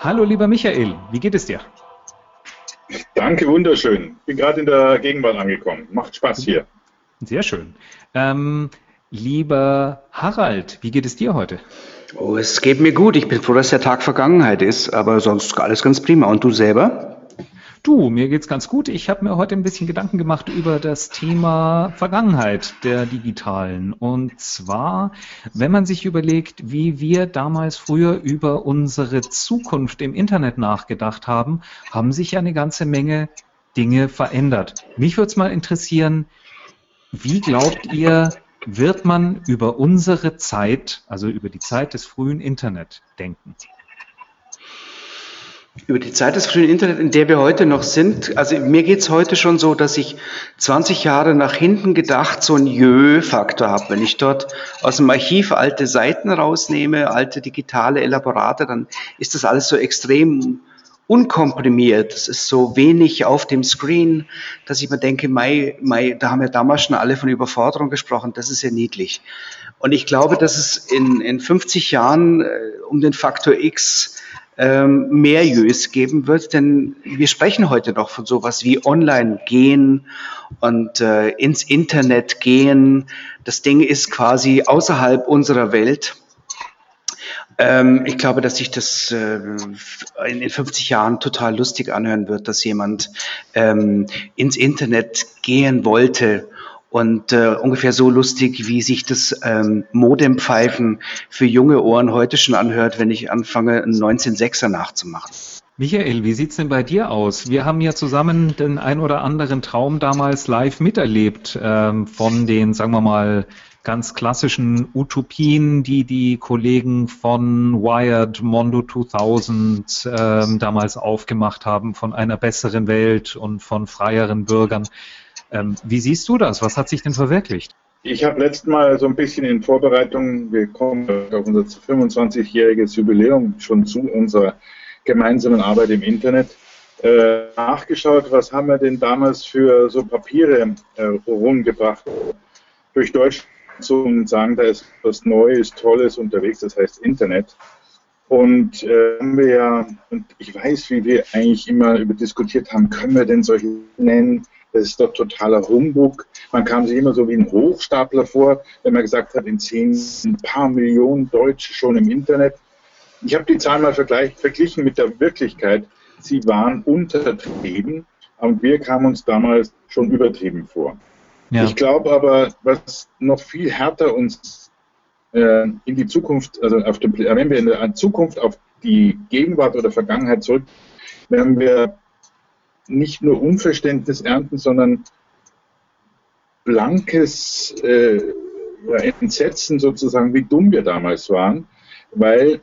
Hallo, lieber Michael, wie geht es dir? Danke, wunderschön. Bin gerade in der Gegenwart angekommen. Macht Spaß hier. Sehr schön. Ähm, lieber Harald, wie geht es dir heute? Oh, es geht mir gut. Ich bin froh, dass der Tag Vergangenheit ist, aber sonst alles ganz prima. Und du selber? Du, mir geht's ganz gut. Ich habe mir heute ein bisschen Gedanken gemacht über das Thema Vergangenheit der digitalen. Und zwar, wenn man sich überlegt, wie wir damals früher über unsere Zukunft im Internet nachgedacht haben, haben sich ja eine ganze Menge Dinge verändert. Mich würde es mal interessieren, wie glaubt ihr, wird man über unsere Zeit, also über die Zeit des frühen Internet denken? Über die Zeit des frühen Internet, in der wir heute noch sind, also mir geht's heute schon so, dass ich 20 Jahre nach hinten gedacht so einen Jö-Faktor habe. Wenn ich dort aus dem Archiv alte Seiten rausnehme, alte digitale Elaborate, dann ist das alles so extrem unkomprimiert. Es ist so wenig auf dem Screen, dass ich mir denke, Mai, Mai, da haben wir damals schon alle von Überforderung gesprochen. Das ist ja niedlich. Und ich glaube, dass es in, in 50 Jahren äh, um den Faktor X ähm, mehr Jös geben wird, denn wir sprechen heute noch von sowas wie online gehen und äh, ins Internet gehen. Das Ding ist quasi außerhalb unserer Welt. Ähm, ich glaube, dass sich das äh, in, in 50 Jahren total lustig anhören wird, dass jemand ähm, ins Internet gehen wollte und äh, ungefähr so lustig, wie sich das ähm, Modempfeifen für junge Ohren heute schon anhört, wenn ich anfange, einen 19.6er nachzumachen. Michael, wie sieht's denn bei dir aus? Wir haben ja zusammen den ein oder anderen Traum damals live miterlebt ähm, von den, sagen wir mal, ganz klassischen Utopien, die die Kollegen von Wired, Mondo 2000 ähm, damals aufgemacht haben, von einer besseren Welt und von freieren Bürgern. Ähm, wie siehst du das? Was hat sich denn verwirklicht? Ich habe letztes Mal so ein bisschen in Vorbereitung, wir kommen auf unser 25-jähriges Jubiläum schon zu unserer gemeinsamen Arbeit im Internet, äh, nachgeschaut, was haben wir denn damals für so Papiere äh, rumgebracht durch Deutschland und sagen, da ist was Neues, Tolles unterwegs, das heißt Internet. Und äh, haben wir ja, und ich weiß, wie wir eigentlich immer über diskutiert haben, können wir denn solche nennen? Das ist doch totaler Humbug. Man kam sich immer so wie ein Hochstapler vor, wenn man gesagt hat, in zehn ein paar Millionen Deutsche schon im Internet. Ich habe die Zahlen mal verglichen mit der Wirklichkeit. Sie waren untertrieben und wir kamen uns damals schon übertrieben vor. Ja. Ich glaube aber, was noch viel härter uns äh, in die Zukunft, also auf dem, wenn wir in der Zukunft auf die Gegenwart oder Vergangenheit zurück, werden wir nicht nur Unverständnis ernten, sondern blankes äh, Entsetzen sozusagen, wie dumm wir damals waren, weil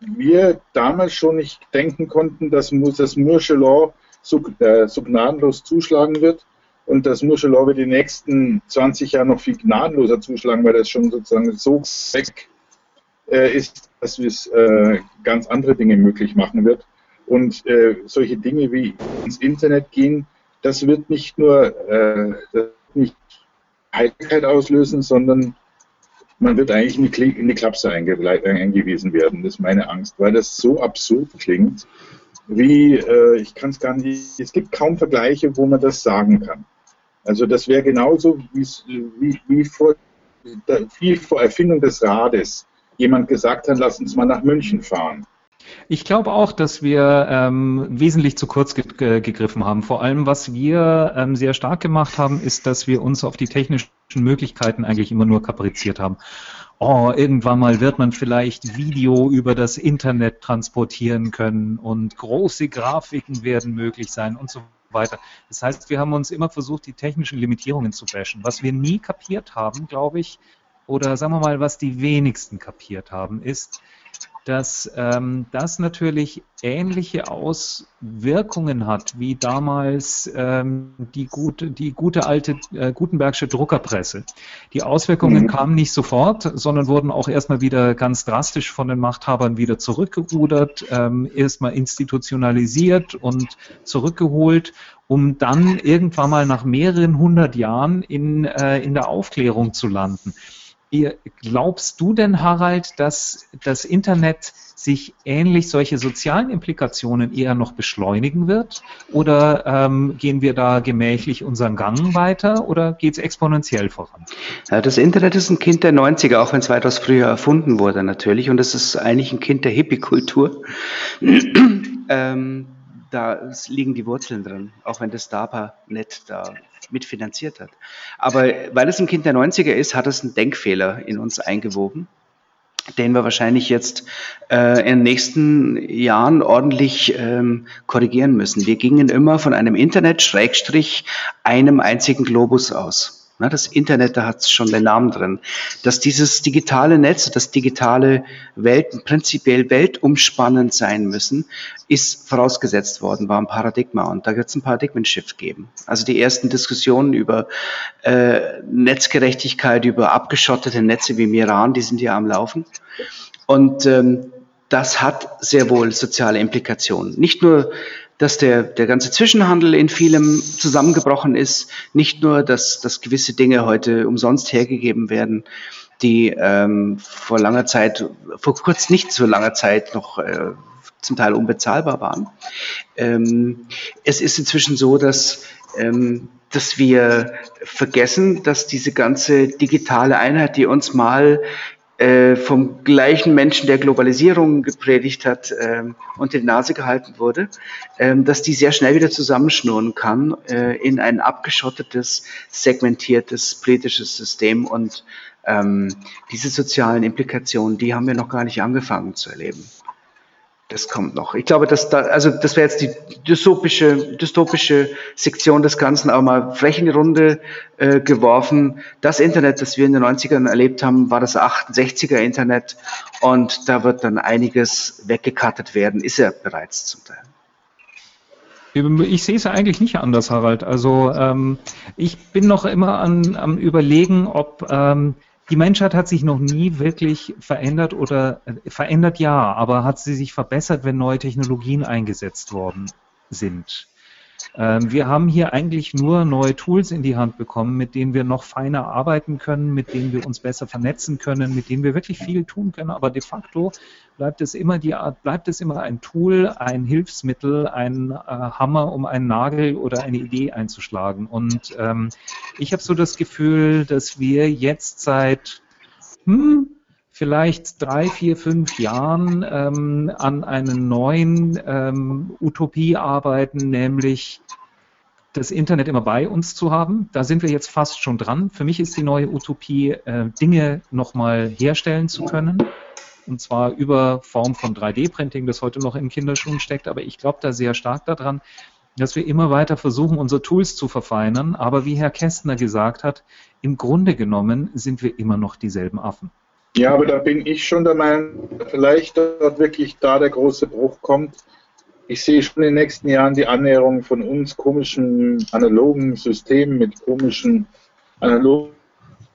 wir damals schon nicht denken konnten, dass das Mursche Law so, äh, so gnadenlos zuschlagen wird und das Mursche Law wird die nächsten 20 Jahre noch viel gnadenloser zuschlagen, weil das schon sozusagen so weg äh, ist, dass es äh, ganz andere Dinge möglich machen wird. Und äh, solche Dinge wie ins Internet gehen, das wird nicht nur äh, nicht Heiterkeit auslösen, sondern man wird eigentlich in die, in die Klapse eingewiesen werden. Das ist meine Angst, weil das so absurd klingt, wie, äh, ich kann es gar nicht, es gibt kaum Vergleiche, wo man das sagen kann. Also das wäre genauso wie, wie vor, viel vor Erfindung des Rades jemand gesagt hat, lass uns mal nach München fahren. Ich glaube auch, dass wir ähm, wesentlich zu kurz ge gegriffen haben. Vor allem, was wir ähm, sehr stark gemacht haben, ist, dass wir uns auf die technischen Möglichkeiten eigentlich immer nur kapriziert haben. Oh, irgendwann mal wird man vielleicht Video über das Internet transportieren können und große Grafiken werden möglich sein und so weiter. Das heißt, wir haben uns immer versucht, die technischen Limitierungen zu bashen. Was wir nie kapiert haben, glaube ich, oder sagen wir mal, was die wenigsten kapiert haben, ist, dass ähm, das natürlich ähnliche Auswirkungen hat wie damals ähm, die, gute, die gute alte äh, Gutenbergsche Druckerpresse. Die Auswirkungen mhm. kamen nicht sofort, sondern wurden auch erstmal wieder ganz drastisch von den Machthabern wieder zurückgerudert, ähm, erstmal institutionalisiert und zurückgeholt, um dann irgendwann mal nach mehreren hundert Jahren in, äh, in der Aufklärung zu landen. Glaubst du denn, Harald, dass das Internet sich ähnlich solche sozialen Implikationen eher noch beschleunigen wird? Oder ähm, gehen wir da gemächlich unseren Gang weiter oder geht es exponentiell voran? Ja, das Internet ist ein Kind der 90er, auch wenn es weitaus früher erfunden wurde natürlich. Und es ist eigentlich ein Kind der Hippie-Kultur. ähm, da liegen die Wurzeln drin, auch wenn das DARPA-Net da mitfinanziert hat. Aber weil es ein Kind der 90er ist, hat es einen Denkfehler in uns eingewoben, den wir wahrscheinlich jetzt äh, in den nächsten Jahren ordentlich ähm, korrigieren müssen. Wir gingen immer von einem Internet Schrägstrich einem einzigen Globus aus. Na, das Internet, da hat schon den Namen drin. Dass dieses digitale Netz, das digitale Welten prinzipiell weltumspannend sein müssen, ist vorausgesetzt worden, war ein Paradigma. Und da wird es ein Paradigmenshift geben. Also die ersten Diskussionen über äh, Netzgerechtigkeit, über abgeschottete Netze wie im Iran, die sind ja am Laufen. Und ähm, das hat sehr wohl soziale Implikationen. Nicht nur dass der, der ganze Zwischenhandel in vielem zusammengebrochen ist. Nicht nur, dass, dass gewisse Dinge heute umsonst hergegeben werden, die ähm, vor langer Zeit, vor kurz nicht so langer Zeit noch äh, zum Teil unbezahlbar waren. Ähm, es ist inzwischen so, dass, ähm, dass wir vergessen, dass diese ganze digitale Einheit, die uns mal äh, vom gleichen Menschen, der Globalisierung gepredigt hat ähm, und die Nase gehalten wurde, ähm, dass die sehr schnell wieder zusammenschnurren kann äh, in ein abgeschottetes, segmentiertes politisches System und ähm, diese sozialen Implikationen, die haben wir noch gar nicht angefangen zu erleben. Das kommt noch. Ich glaube, dass da, also das wäre jetzt die dystopische, dystopische Sektion des Ganzen, aber mal frech in die Runde äh, geworfen. Das Internet, das wir in den 90ern erlebt haben, war das 68er Internet und da wird dann einiges weggekattet werden, ist ja bereits zum Teil. Ich sehe es eigentlich nicht anders, Harald. Also ähm, ich bin noch immer an, am Überlegen, ob ähm, die Menschheit hat sich noch nie wirklich verändert oder äh, verändert ja, aber hat sie sich verbessert, wenn neue Technologien eingesetzt worden sind. Ähm, wir haben hier eigentlich nur neue Tools in die Hand bekommen, mit denen wir noch feiner arbeiten können, mit denen wir uns besser vernetzen können, mit denen wir wirklich viel tun können. Aber de facto bleibt es immer die Art, bleibt es immer ein Tool, ein Hilfsmittel, ein äh, Hammer, um einen Nagel oder eine Idee einzuschlagen. Und ähm, ich habe so das Gefühl, dass wir jetzt seit hm, vielleicht drei, vier, fünf Jahren ähm, an einer neuen ähm, Utopie arbeiten, nämlich das Internet immer bei uns zu haben. Da sind wir jetzt fast schon dran. Für mich ist die neue Utopie, äh, Dinge nochmal herstellen zu können. Und zwar über Form von 3D-Printing, das heute noch in Kinderschuhen steckt. Aber ich glaube da sehr stark daran, dass wir immer weiter versuchen, unsere Tools zu verfeinern. Aber wie Herr Kästner gesagt hat, im Grunde genommen sind wir immer noch dieselben Affen. Ja, aber da bin ich schon der Meinung, vielleicht dort wirklich da der große Bruch kommt. Ich sehe schon in den nächsten Jahren die Annäherung von uns komischen analogen Systemen mit komischen analogen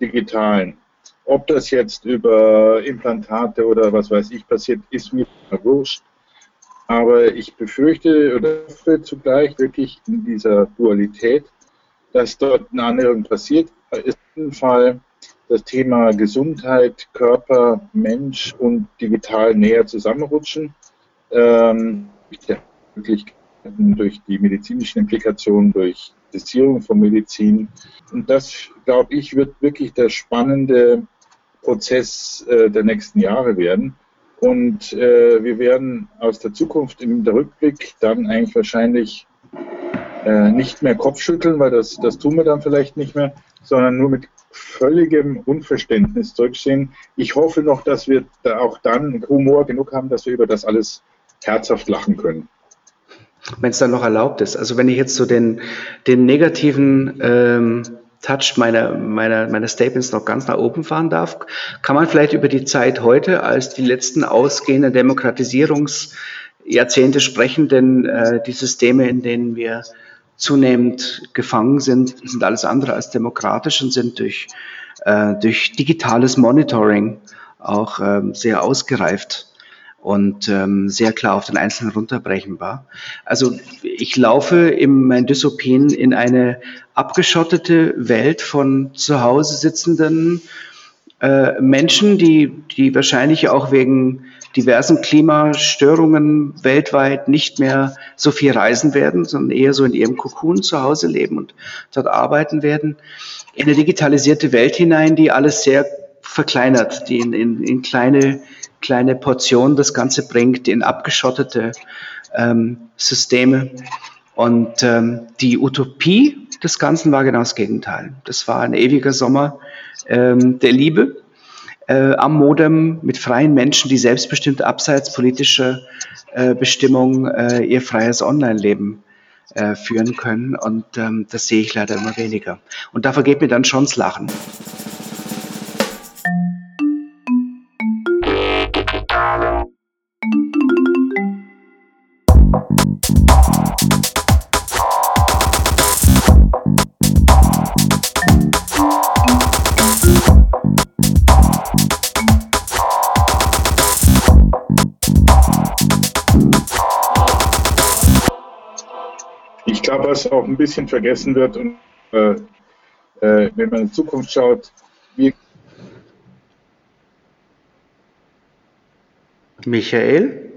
digitalen. Ob das jetzt über Implantate oder was weiß ich passiert, ist mir wurscht. Aber ich befürchte oder hoffe zugleich wirklich in dieser Dualität, dass dort eine Annäherung passiert. Ist im Fall das Thema Gesundheit, Körper, Mensch und digital näher zusammenrutschen. Ähm, durch die medizinischen Implikationen, durch Testierung von Medizin. Und das, glaube ich, wird wirklich der spannende Prozess äh, der nächsten Jahre werden. Und äh, wir werden aus der Zukunft im Rückblick dann eigentlich wahrscheinlich äh, nicht mehr Kopfschütteln, weil das, das tun wir dann vielleicht nicht mehr, sondern nur mit völligem Unverständnis zurücksehen. Ich hoffe noch, dass wir da auch dann Humor genug haben, dass wir über das alles herzhaft lachen können. Wenn es dann noch erlaubt ist. Also wenn ich jetzt so den, den negativen ähm, Touch meiner, meiner, meiner Statements noch ganz nach oben fahren darf, kann man vielleicht über die Zeit heute als die letzten ausgehenden Demokratisierungsjahrzehnte sprechen, denn äh, die Systeme, in denen wir zunehmend gefangen sind, sind alles andere als demokratisch und sind durch, äh, durch digitales Monitoring auch ähm, sehr ausgereift und ähm, sehr klar auf den Einzelnen runterbrechenbar. Also ich laufe in meinen Dystopien in eine abgeschottete Welt von zu Hause sitzenden äh, Menschen, die, die wahrscheinlich auch wegen diversen Klimastörungen weltweit nicht mehr so viel reisen werden, sondern eher so in ihrem Kokon zu Hause leben und dort arbeiten werden, in eine digitalisierte Welt hinein, die alles sehr verkleinert, die in, in, in kleine, kleine Portionen das Ganze bringt, in abgeschottete ähm, Systeme. Und ähm, die Utopie des Ganzen war genau das Gegenteil. Das war ein ewiger Sommer ähm, der Liebe äh, am Modem mit freien Menschen, die selbstbestimmt abseits politischer äh, Bestimmung äh, ihr freies Online-Leben äh, führen können. Und ähm, das sehe ich leider immer weniger. Und da vergeht mir dann schon das Lachen. Was auch ein bisschen vergessen wird und äh, äh, wenn man in Zukunft schaut, wie Michael?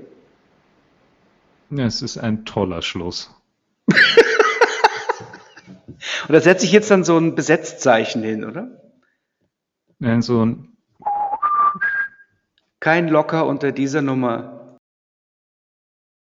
Ja, es ist ein toller Schluss. und da setze ich jetzt dann so ein Besetzzeichen hin, oder? Ja, so ein Kein Locker unter dieser Nummer.